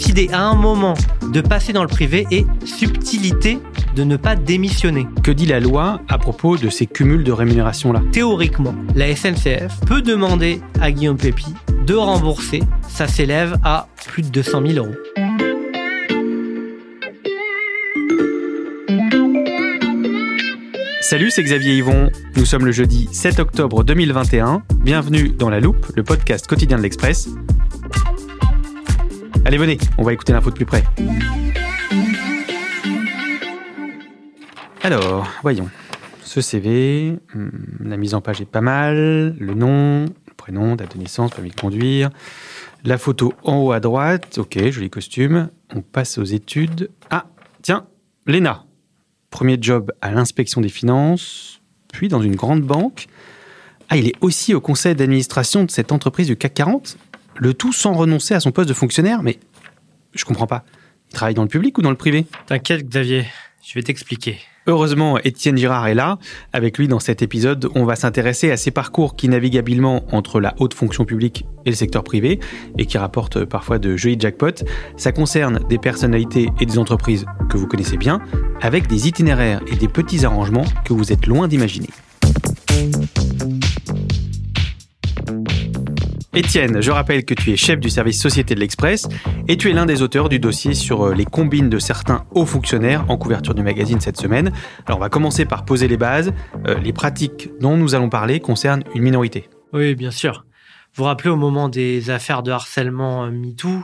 décider à un moment de passer dans le privé et subtilité de ne pas démissionner. Que dit la loi à propos de ces cumuls de rémunération-là? Théoriquement, la SNCF peut demander à Guillaume Pépi de rembourser. Ça s'élève à plus de 200 000 euros. Salut, c'est Xavier Yvon. Nous sommes le jeudi 7 octobre 2021. Bienvenue dans La Loupe, le podcast quotidien de l'Express. Allez, venez, on va écouter l'info de plus près. Alors, voyons. Ce CV, hmm, la mise en page est pas mal, le nom, le prénom, date de naissance, permis de conduire, la photo en haut à droite, ok, joli costume. On passe aux études. Ah, tiens, Léna. Premier job à l'inspection des finances, puis dans une grande banque. Ah, il est aussi au conseil d'administration de cette entreprise du CAC 40 Le tout sans renoncer à son poste de fonctionnaire Mais je comprends pas. Il travaille dans le public ou dans le privé? T'inquiète, Xavier, je vais t'expliquer. Heureusement, Étienne Girard est là. Avec lui, dans cet épisode, on va s'intéresser à ces parcours qui naviguent habilement entre la haute fonction publique et le secteur privé et qui rapportent parfois de jolis jackpots. Ça concerne des personnalités et des entreprises que vous connaissez bien, avec des itinéraires et des petits arrangements que vous êtes loin d'imaginer. Étienne, je rappelle que tu es chef du service Société de l'Express et tu es l'un des auteurs du dossier sur euh, les combines de certains hauts fonctionnaires en couverture du magazine cette semaine. Alors on va commencer par poser les bases. Euh, les pratiques dont nous allons parler concernent une minorité. Oui, bien sûr. Vous vous rappelez au moment des affaires de harcèlement euh, MeToo,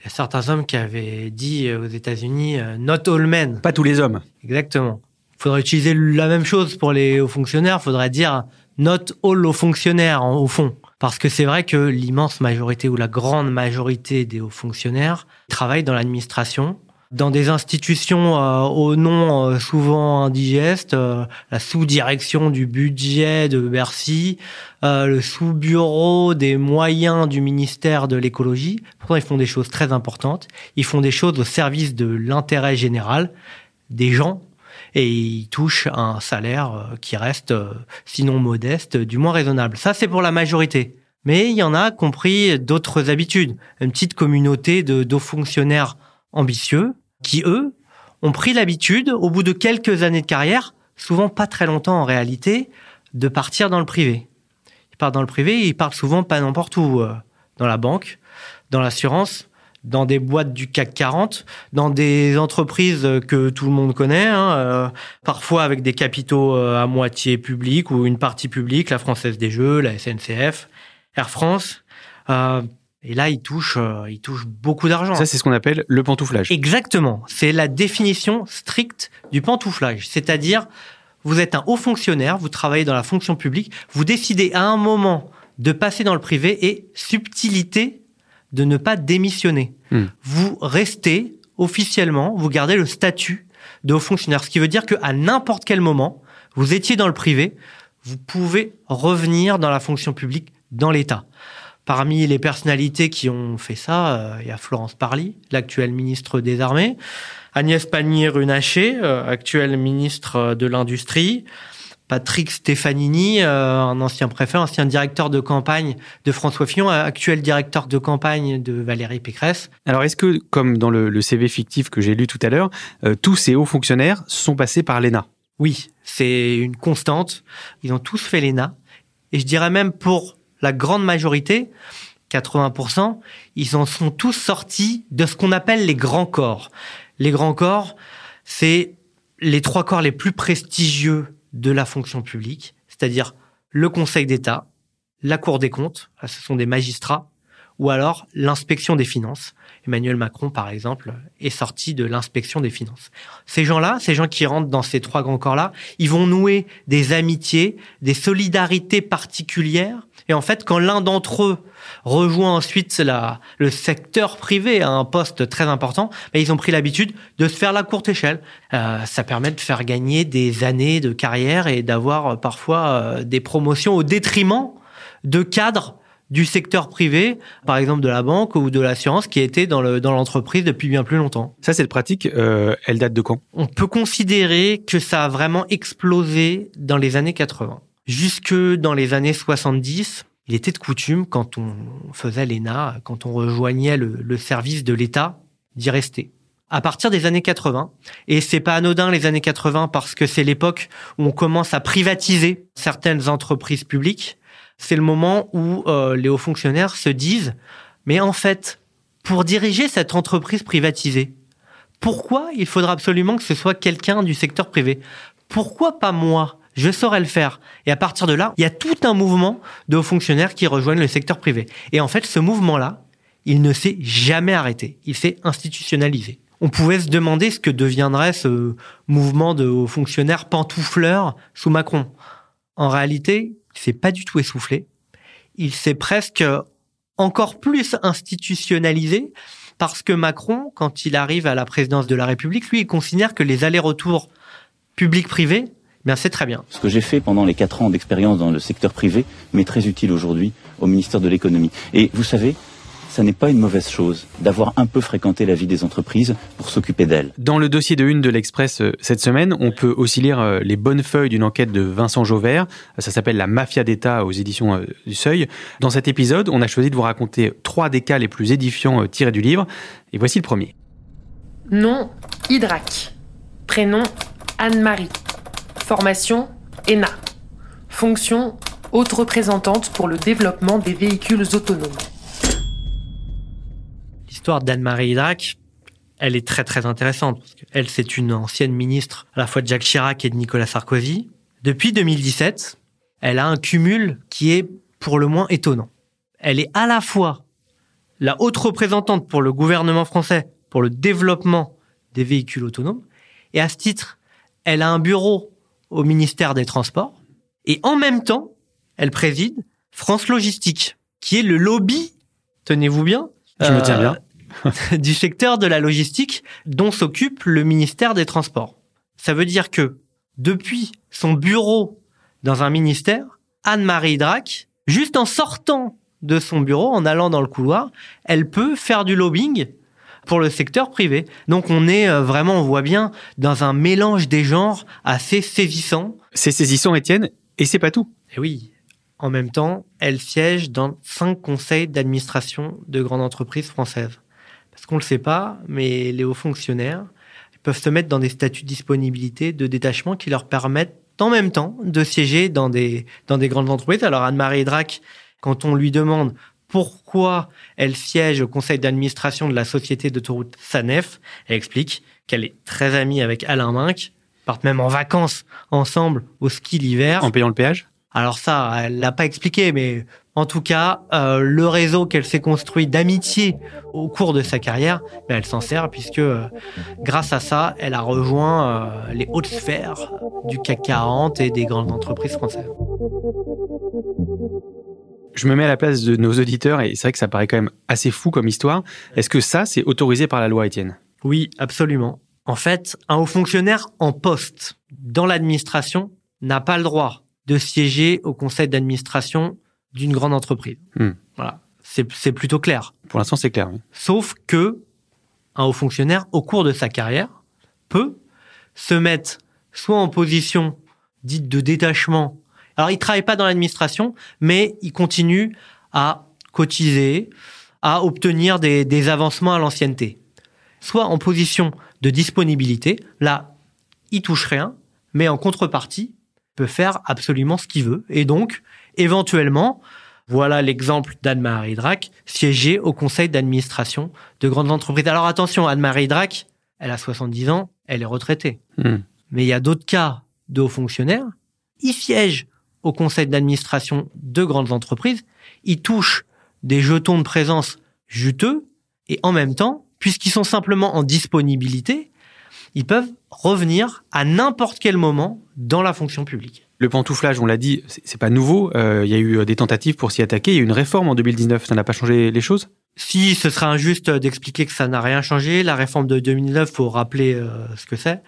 il y a certains hommes qui avaient dit aux États-Unis Not all men. Pas tous les hommes. Exactement. Il faudrait utiliser la même chose pour les hauts fonctionnaires. Il faudrait dire Not all hauts fonctionnaires, au fond. Parce que c'est vrai que l'immense majorité ou la grande majorité des hauts fonctionnaires travaillent dans l'administration, dans des institutions euh, au nom euh, souvent indigeste, euh, la sous-direction du budget de Bercy, le sous-bureau des moyens du ministère de l'écologie. Pourtant, ils font des choses très importantes. Ils font des choses au service de l'intérêt général des gens et ils touchent un salaire euh, qui reste, euh, sinon modeste, du moins raisonnable. Ça, c'est pour la majorité. Mais il y en a compris d'autres habitudes. Une petite communauté de hauts fonctionnaires ambitieux qui, eux, ont pris l'habitude, au bout de quelques années de carrière, souvent pas très longtemps en réalité, de partir dans le privé. Ils partent dans le privé, ils partent souvent pas n'importe où, euh, dans la banque, dans l'assurance, dans des boîtes du CAC 40, dans des entreprises que tout le monde connaît, hein, euh, parfois avec des capitaux euh, à moitié publics ou une partie publique, la Française des Jeux, la SNCF, Air France. Euh, et là, ils touchent, ils touchent beaucoup d'argent. Ça, c'est ce qu'on appelle le pantouflage. Exactement. C'est la définition stricte du pantouflage. C'est-à-dire, vous êtes un haut fonctionnaire, vous travaillez dans la fonction publique, vous décidez à un moment de passer dans le privé et subtilité de ne pas démissionner. Hmm. Vous restez officiellement, vous gardez le statut de haut fonctionnaire, ce qui veut dire qu'à n'importe quel moment, vous étiez dans le privé, vous pouvez revenir dans la fonction publique, dans l'État. Parmi les personnalités qui ont fait ça, euh, il y a Florence Parly, l'actuelle ministre des Armées, Agnès Pannier-Runacher, euh, actuelle ministre de l'Industrie, Patrick Stefanini, euh, un ancien préfet, ancien directeur de campagne de François Fillon, actuel directeur de campagne de Valérie Pécresse. Alors est-ce que, comme dans le, CV fictif que j'ai lu tout à l'heure, euh, tous ces hauts fonctionnaires sont passés par l'ENA? Oui, c'est une constante. Ils ont tous fait l'ENA. Et je dirais même pour la grande majorité, 80%, ils en sont tous sortis de ce qu'on appelle les grands corps. Les grands corps, c'est les trois corps les plus prestigieux de la fonction publique, c'est-à-dire le Conseil d'État, la Cour des comptes, ce sont des magistrats, ou alors l'inspection des finances. Emmanuel Macron, par exemple, est sorti de l'inspection des finances. Ces gens-là, ces gens qui rentrent dans ces trois grands corps-là, ils vont nouer des amitiés, des solidarités particulières. Et en fait, quand l'un d'entre eux rejoint ensuite la, le secteur privé à un poste très important, mais ils ont pris l'habitude de se faire la courte échelle. Euh, ça permet de faire gagner des années de carrière et d'avoir euh, parfois euh, des promotions au détriment de cadres du secteur privé, par exemple de la banque ou de l'assurance, qui étaient dans l'entreprise dans depuis bien plus longtemps. Ça, cette pratique, euh, elle date de quand? On peut considérer que ça a vraiment explosé dans les années 80. Jusque dans les années 70, il était de coutume, quand on faisait l'ENA, quand on rejoignait le, service de l'État, d'y rester. À partir des années 80, et c'est pas anodin les années 80 parce que c'est l'époque où on commence à privatiser certaines entreprises publiques, c'est le moment où euh, les hauts fonctionnaires se disent mais en fait, pour diriger cette entreprise privatisée, pourquoi il faudra absolument que ce soit quelqu'un du secteur privé? Pourquoi pas moi? Je saurais le faire. Et à partir de là, il y a tout un mouvement de hauts fonctionnaires qui rejoignent le secteur privé. Et en fait, ce mouvement-là, il ne s'est jamais arrêté. Il s'est institutionnalisé. On pouvait se demander ce que deviendrait ce mouvement de hauts fonctionnaires pantoufleurs sous Macron. En réalité, il s'est pas du tout essoufflé. Il s'est presque encore plus institutionnalisé parce que Macron, quand il arrive à la présidence de la République, lui, il considère que les allers-retours public-privé, bien c'est très bien. Ce que j'ai fait pendant les quatre ans d'expérience dans le secteur privé m'est très utile aujourd'hui au ministère de l'économie. Et vous savez, ça n'est pas une mauvaise chose d'avoir un peu fréquenté la vie des entreprises pour s'occuper d'elles. Dans le dossier de une de l'Express euh, cette semaine, on peut aussi lire euh, les bonnes feuilles d'une enquête de Vincent Jauvert. Ça s'appelle La mafia d'État aux éditions euh, du Seuil. Dans cet épisode, on a choisi de vous raconter trois des cas les plus édifiants tirés du livre. Et voici le premier. Nom Hydrac. Prénom Anne-Marie. Formation ENA. Fonction haute représentante pour le développement des véhicules autonomes l'histoire d'Anne-Marie Hydrac, elle est très très intéressante. elle, c'est une ancienne ministre à la fois de Jacques Chirac et de Nicolas Sarkozy. Depuis 2017, elle a un cumul qui est pour le moins étonnant. Elle est à la fois la haute représentante pour le gouvernement français pour le développement des véhicules autonomes, et à ce titre, elle a un bureau au ministère des Transports, et en même temps, elle préside France Logistique, qui est le lobby, tenez-vous bien, je me tiens bien, du secteur de la logistique dont s'occupe le ministère des Transports. Ça veut dire que depuis son bureau dans un ministère, Anne-Marie Drac, juste en sortant de son bureau, en allant dans le couloir, elle peut faire du lobbying pour le secteur privé. Donc on est euh, vraiment, on voit bien, dans un mélange des genres assez saisissant. C'est saisissant, Étienne, et c'est pas tout. Et oui. En même temps, elle siège dans cinq conseils d'administration de grandes entreprises françaises parce qu'on le sait pas, mais les hauts fonctionnaires peuvent se mettre dans des statuts de disponibilité, de détachement qui leur permettent en même temps de siéger dans des, dans des grandes entreprises. Alors Anne-Marie Drac, quand on lui demande pourquoi elle siège au conseil d'administration de la société d'autoroute Sanef, elle explique qu'elle est très amie avec Alain Minck, partent même en vacances ensemble au ski l'hiver. En payant le péage? Alors ça, elle l'a pas expliqué, mais en tout cas, euh, le réseau qu'elle s'est construit d'amitié au cours de sa carrière, ben, elle s'en sert puisque euh, grâce à ça, elle a rejoint euh, les hautes sphères du CAC 40 et des grandes entreprises françaises. Je me mets à la place de nos auditeurs et c'est vrai que ça paraît quand même assez fou comme histoire. Est-ce que ça, c'est autorisé par la loi, Étienne? Oui, absolument. En fait, un haut fonctionnaire en poste dans l'administration n'a pas le droit de siéger au conseil d'administration d'une grande entreprise. Hmm. Voilà, c'est plutôt clair. Pour l'instant, c'est clair. Sauf que un haut fonctionnaire, au cours de sa carrière, peut se mettre soit en position dite de détachement. Alors, il travaille pas dans l'administration, mais il continue à cotiser, à obtenir des, des avancements à l'ancienneté. Soit en position de disponibilité, là, il touche rien, mais en contrepartie, peut faire absolument ce qu'il veut. Et donc, éventuellement, voilà l'exemple d'Anne-Marie Drac, siéger au conseil d'administration de grandes entreprises. Alors attention, Anne-Marie Drac, elle a 70 ans, elle est retraitée. Hmm. Mais il y a d'autres cas de hauts fonctionnaires. Ils siègent au conseil d'administration de grandes entreprises. Ils touchent des jetons de présence juteux. Et en même temps, puisqu'ils sont simplement en disponibilité, ils peuvent revenir à n'importe quel moment dans la fonction publique. Le pantouflage, on l'a dit, c'est pas nouveau. Euh, il y a eu euh, des tentatives pour s'y attaquer. Il y a eu une réforme en 2019. Ça n'a pas changé les choses? Si, ce serait injuste d'expliquer que ça n'a rien changé. La réforme de 2009, faut rappeler euh, ce que c'est.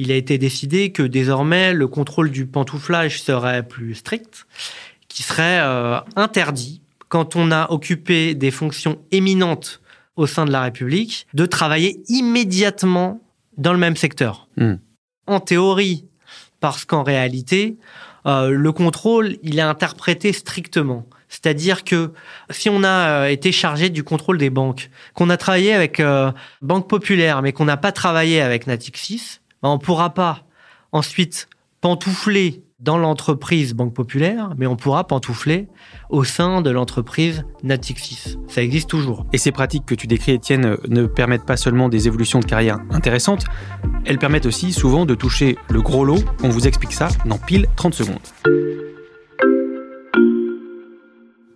Il a été décidé que désormais le contrôle du pantouflage serait plus strict, qui serait interdit quand on a occupé des fonctions éminentes au sein de la République, de travailler immédiatement dans le même secteur. Hmm. En théorie, parce qu'en réalité, euh, le contrôle, il est interprété strictement. C'est-à-dire que si on a euh, été chargé du contrôle des banques, qu'on a travaillé avec euh, Banque Populaire, mais qu'on n'a pas travaillé avec Natixis, ben, on pourra pas ensuite pantoufler dans l'entreprise Banque Populaire, mais on pourra pantoufler au sein de l'entreprise Natixis. Ça existe toujours. Et ces pratiques que tu décris, Étienne, ne permettent pas seulement des évolutions de carrière intéressantes, elles permettent aussi souvent de toucher le gros lot. On vous explique ça dans pile 30 secondes.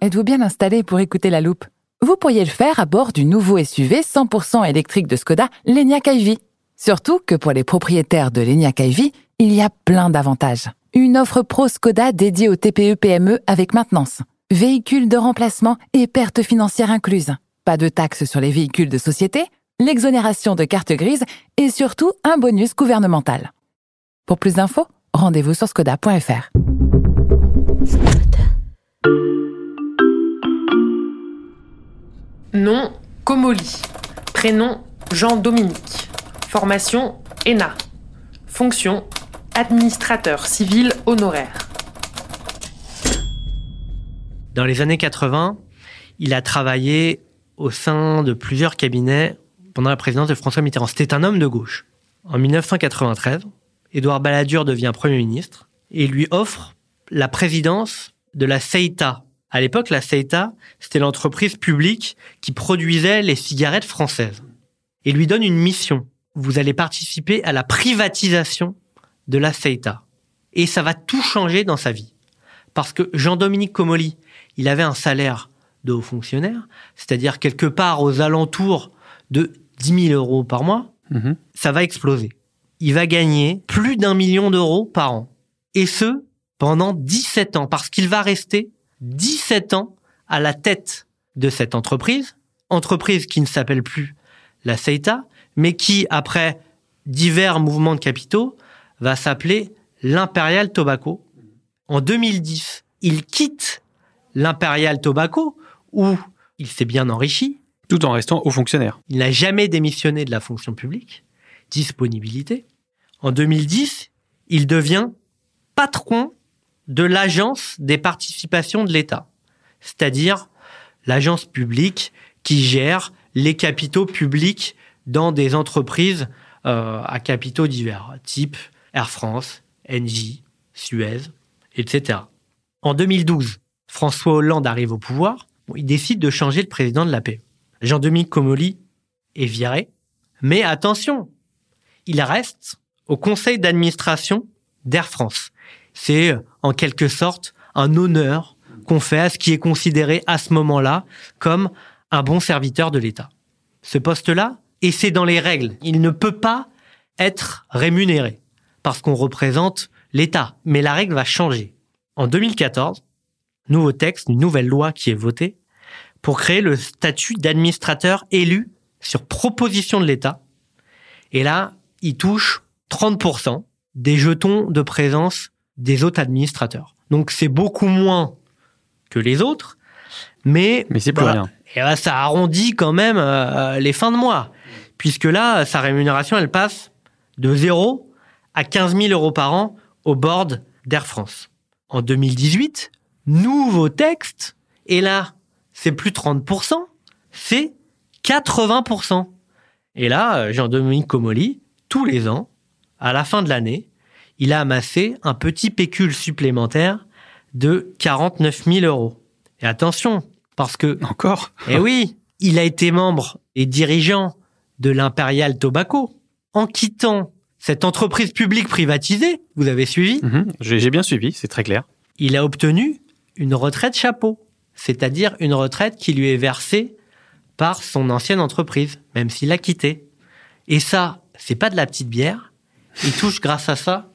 Êtes-vous bien installé pour écouter la loupe? Vous pourriez le faire à bord du nouveau SUV 100% électrique de Skoda, l'Enyaq iV. Surtout que pour les propriétaires de l'Enyaq iV, il y a plein d'avantages. Une offre pro Skoda dédiée au TPE-PME avec maintenance, véhicules de remplacement et pertes financières incluses. Pas de taxes sur les véhicules de société, l'exonération de carte grise et surtout un bonus gouvernemental. Pour plus d'infos, rendez-vous sur skoda.fr. Nom Comoli. Prénom Jean-Dominique. Formation ENA. Fonction administrateur civil honoraire. Dans les années 80, il a travaillé au sein de plusieurs cabinets pendant la présidence de François Mitterrand. C'était un homme de gauche. En 1993, Édouard Balladur devient Premier ministre et lui offre la présidence de la CEITA. À l'époque, la CEITA, c'était l'entreprise publique qui produisait les cigarettes françaises. Et lui donne une mission. Vous allez participer à la privatisation de la CEITA. Et ça va tout changer dans sa vie. Parce que Jean-Dominique Comolli, il avait un salaire de haut fonctionnaire, c'est-à-dire quelque part aux alentours de 10 000 euros par mois. Mhm. Ça va exploser. Il va gagner plus d'un million d'euros par an. Et ce, pendant 17 ans, parce qu'il va rester 17 ans à la tête de cette entreprise, entreprise qui ne s'appelle plus la CEITA, mais qui, après divers mouvements de capitaux, va s'appeler l'Imperial Tobacco. En 2010, il quitte l'Imperial Tobacco, où il s'est bien enrichi. Tout en restant haut fonctionnaire. Il n'a jamais démissionné de la fonction publique. Disponibilité. En 2010, il devient patron de l'agence des participations de l'État, c'est-à-dire l'agence publique qui gère les capitaux publics dans des entreprises euh, à capitaux divers, type Air France, Engie, Suez, etc. En 2012, François Hollande arrive au pouvoir. Il décide de changer le président de la paix. Jean-Dominique Comolli est viré. Mais attention, il reste au conseil d'administration d'Air France. C'est en quelque sorte un honneur qu'on fait à ce qui est considéré à ce moment-là comme un bon serviteur de l'État. Ce poste-là, et c'est dans les règles, il ne peut pas être rémunéré parce qu'on représente l'État. Mais la règle va changer. En 2014, nouveau texte, une nouvelle loi qui est votée pour créer le statut d'administrateur élu sur proposition de l'État. Et là, il touche 30% des jetons de présence des autres administrateurs. Donc c'est beaucoup moins que les autres, mais Mais c'est plus voilà. rien. Et là, ça arrondit quand même euh, les fins de mois, puisque là, sa rémunération, elle passe de 0 à 15 000 euros par an au board d'Air France. En 2018, nouveau texte, et là, c'est plus 30%, c'est 80%. Et là, euh, Jean-Dominique Comolli, tous les ans, à la fin de l'année, il a amassé un petit pécule supplémentaire de 49 000 euros. Et attention, parce que Encore? Eh oui, il a été membre et dirigeant de l'Imperial Tobacco. En quittant cette entreprise publique privatisée, vous avez suivi, Mhm. J'ai j'ai bien suivi, c'est très clair. il a obtenu une retraite chapeau, c'est-à-dire une retraite qui lui est versée par son ancienne entreprise, même s'il l'a quittée. Et ça, c'est pas de la petite bière. Il touche grâce à ça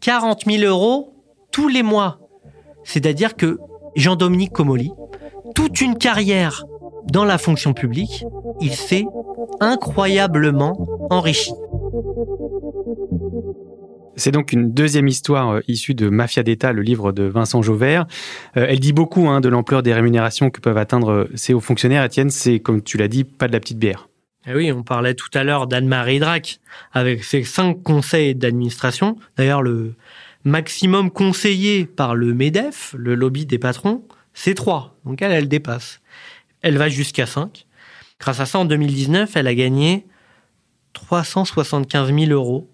40 000 euros tous les mois. C'est-à-dire que Jean-Dominique Comolli, toute une carrière dans la fonction publique, il s'est incroyablement enrichi. C'est donc une deuxième histoire euh, issue de Mafia d'État, le livre de Vincent Jauvert. Euh, elle dit beaucoup hein, de l'ampleur des rémunérations que peuvent atteindre euh, ces hauts fonctionnaires. Étienne, c'est, comme tu l'as dit, pas de la petite bière. Eh oui, on parlait tout à l'heure d'Anne-Marie Drac avec ses cinq conseils d'administration. D'ailleurs, le maximum conseillé par le MEDEF, le lobby des patrons, c'est 3. Donc elle, elle dépasse. Elle va jusqu'à 5. Grâce à ça, en 2019, elle a gagné 375 000 euros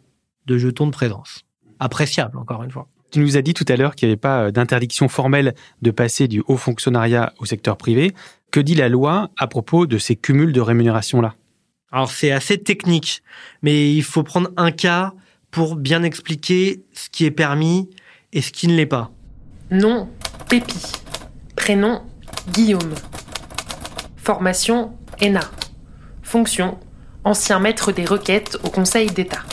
de jetons de présence. Appréciable, encore une fois. Tu nous as dit tout à l'heure qu'il n'y avait pas euh, d'interdiction formelle de passer du haut fonctionnariat au secteur privé. Que dit la loi à propos de ces cumuls de rémunération-là? Alors c'est assez technique, mais il faut prendre un cas pour bien expliquer ce qui est permis et ce qui ne l'est pas. Nom, Pépi. Prénom, Guillaume. Formation, ENA. Fonction, ancien maître des requêtes au Conseil d'État.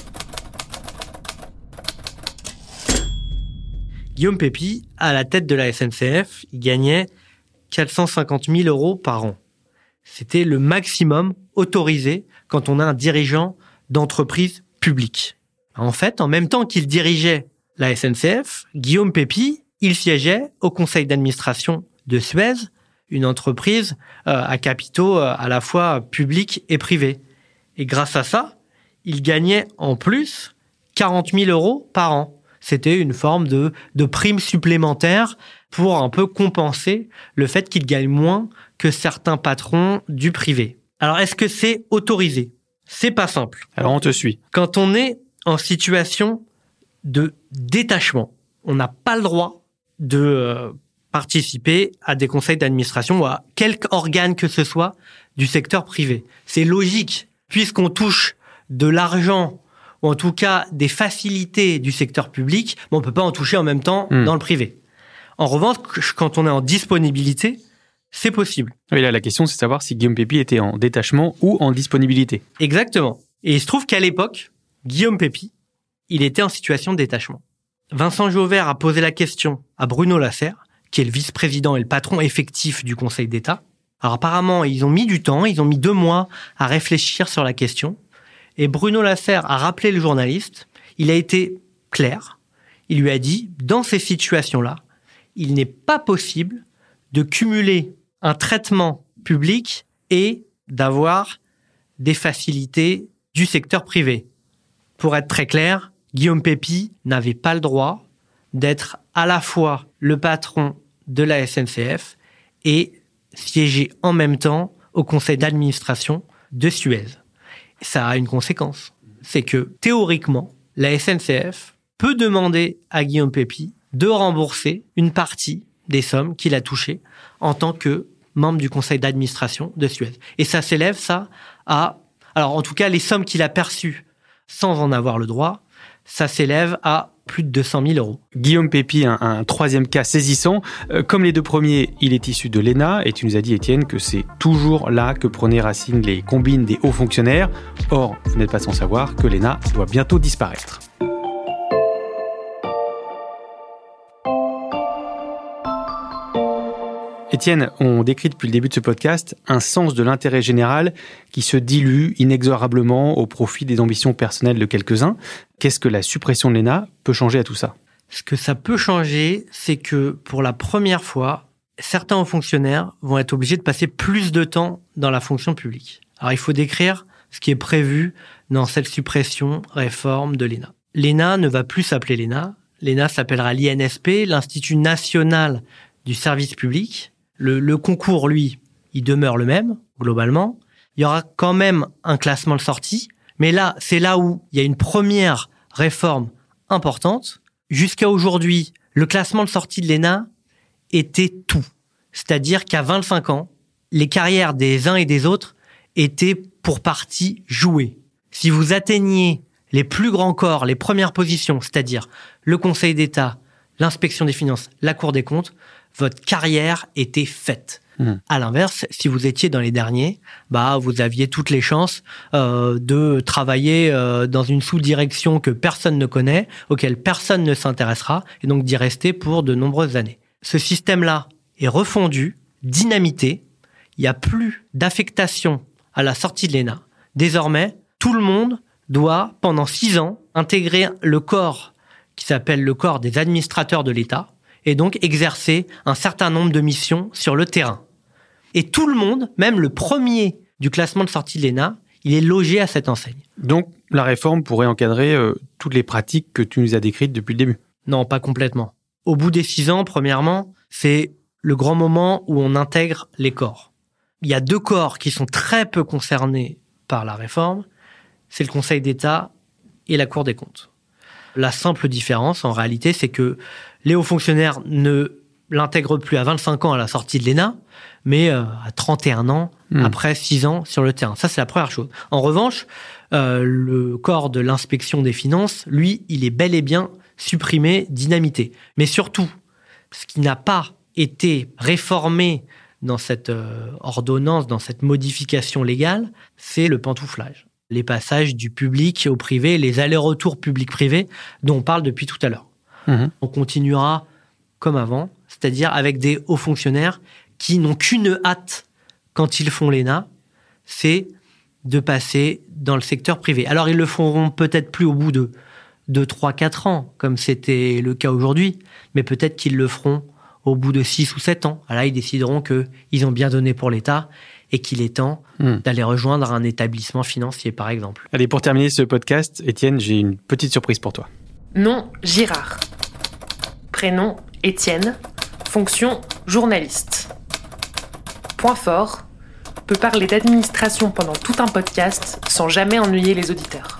Guillaume Pépi, à la tête de la SNCF, il gagnait 450 000 euros par an. C'était le maximum autorisé quand on a un dirigeant d'entreprise publique. En fait, en même temps qu'il dirigeait la SNCF, Guillaume Pépi, il siégeait au conseil d'administration de Suez, une entreprise euh, à capitaux euh, à la fois publics et privés. Et grâce à ça, il gagnait en plus 40 000 euros par an. C'était une forme de, de prime supplémentaire pour un peu compenser le fait qu'il gagne moins que certains patrons du privé. Alors, est-ce que c'est autorisé? C'est pas simple. Alors, on te suit. Quand on est en situation de détachement, on n'a pas le droit de euh, participer à des conseils d'administration ou à quelque organe que ce soit du secteur privé. C'est logique, puisqu'on touche de l'argent ou en tout cas des facilités du secteur public, mais on peut pas en toucher en même temps Hmm. dans le privé. En revanche, quand on est en disponibilité, c'est possible. Oui, là, la question, c'est de savoir si Guillaume Pépi était en détachement ou en disponibilité. Exactement. Et il se trouve qu'à l'époque, Guillaume Pépi, il était en situation de détachement. Vincent Jauvert a posé la question à Bruno Lasserre, qui est le vice-président et le patron effectif du Conseil d'État. Alors apparemment, ils ont mis du temps, ils ont mis deux mois à réfléchir sur la question. Et Bruno Lasserre a rappelé le journaliste. Il a été clair. Il lui a dit, dans ces situations-là, il n'est pas possible de cumuler un traitement public et d'avoir des facilités du secteur privé. Pour être très clair, Guillaume Pépi n'avait pas le droit d'être à la fois le patron de la SNCF et siéger en même temps au conseil d'administration de Suez. Ça a une conséquence. C'est que théoriquement, la SNCF peut demander à Guillaume Pépi de rembourser une partie des sommes qu'il a touchées en tant que membre du conseil d'administration de Suez. Et ça s'élève, ça, à... Alors, en tout cas, les sommes qu'il a perçues sans en avoir le droit, ça s'élève à plus de 200 000 euros. Guillaume Pépi, un, un troisième cas saisissant. Euh, comme les deux premiers, il est issu de l'ENA et tu nous as dit, Étienne, que c'est toujours là que prenaient racine les combines des hauts fonctionnaires. Or, vous n'êtes pas sans savoir que l'ENA doit bientôt disparaître. On décrit depuis le début de ce podcast un sens de l'intérêt général qui se dilue inexorablement au profit des ambitions personnelles de quelques-uns. Qu'est-ce que la suppression de l'ENA peut changer à tout ça? Ce que ça peut changer, c'est que pour la première fois, certains fonctionnaires vont être obligés de passer plus de temps dans la fonction publique. Alors il faut décrire ce qui est prévu dans cette suppression réforme de l'ENA. L'ENA ne va plus s'appeler l'ENA. L'ENA s'appellera l'INSP, l'Institut national du service public. Le, concours, lui, il demeure le même, globalement. Il y aura quand même un classement de sortie, mais là, c'est là où il y a une première réforme importante. Jusqu'à aujourd'hui, le classement de sortie de l'ENA était tout. C'est-à-dire qu'à 25 ans, les carrières des uns et des autres étaient pour partie jouées. Si vous atteigniez les plus grands corps, les premières positions, c'est-à-dire le Conseil d'État, l'inspection des finances, la Cour des comptes, votre carrière était faite. Mmh. À l'inverse, si vous étiez dans les derniers, bah vous aviez toutes les chances euh, de travailler euh, dans une sous-direction que personne ne connaît, auquel personne ne s'intéressera, et donc d'y rester pour de nombreuses années. Ce système-là est refondu, dynamité. Il n'y a plus d'affectation à la sortie de l'ENA. Désormais, tout le monde doit, pendant six ans, intégrer le corps qui s'appelle le corps des administrateurs de l'État, et donc exercer un certain nombre de missions sur le terrain. Et tout le monde, même le premier du classement de sortie de l'ENA, il est logé à cette enseigne. Donc la réforme pourrait encadrer euh, toutes les pratiques que tu nous as décrites depuis le début. Non, pas complètement. Au bout des six ans, premièrement, c'est le grand moment où on intègre les corps. Il y a deux corps qui sont très peu concernés par la réforme. C'est le Conseil d'État et la Cour des comptes. La simple différence, en réalité, c'est que les hauts fonctionnaires ne l'intègrent plus à 25 ans à la sortie de l'ENA, mais euh, à 31 ans, Hmm. après 6 ans sur le terrain. Ça, c'est la première chose. En revanche, euh, le corps de l'inspection des finances, lui, il est bel et bien supprimé, dynamité. Mais surtout, ce qui n'a pas été réformé dans cette euh, ordonnance, dans cette modification légale, c'est le pantouflage. Les passages du public au privé, les allers-retours public-privé dont on parle depuis tout à l'heure. Mhm. On continuera comme avant, c'est-à-dire avec des hauts fonctionnaires qui n'ont qu'une hâte quand ils font l'ENA, c'est de passer dans le secteur privé. Alors ils le feront peut-être plus au bout de, de 3, 4 ans, comme c'était le cas aujourd'hui, mais peut-être qu'ils le feront au bout de 6 ou 7 ans. Là, ils décideront qu'ils ont bien donné pour l'État et qu'il est temps Hmm. d'aller rejoindre un établissement financier, par exemple. Allez, pour terminer ce podcast, Étienne, j'ai une petite surprise pour toi. Nom Girard. Prénom Étienne. Fonction journaliste. Point fort peut parler d'administration pendant tout un podcast sans jamais ennuyer les auditeurs.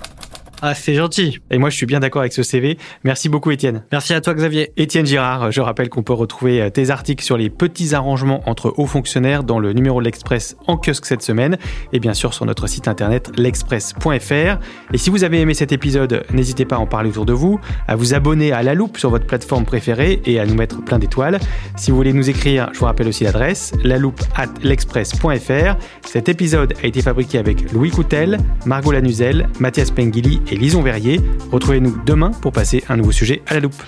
Ah, c'est gentil. Et moi, je suis bien d'accord avec ce CV. Merci beaucoup, Étienne. Merci à toi, Xavier. Étienne Girard, je rappelle qu'on peut retrouver euh, tes articles sur les petits arrangements entre hauts fonctionnaires dans le numéro de l'Express en kiosque cette semaine et bien sûr sur notre site internet l'express.fr. Et si vous avez aimé cet épisode, n'hésitez pas à en parler autour de vous, à vous abonner à La Loupe sur votre plateforme préférée et à nous mettre plein d'étoiles. Si vous voulez nous écrire, je vous rappelle aussi l'adresse laloupe at l'express.fr. Cet épisode a été fabriqué avec Louis Coutel, Margot Lanuzel, Mathias Pengili et Lison Verrier. Retrouvez-nous demain pour passer un nouveau sujet à la loupe.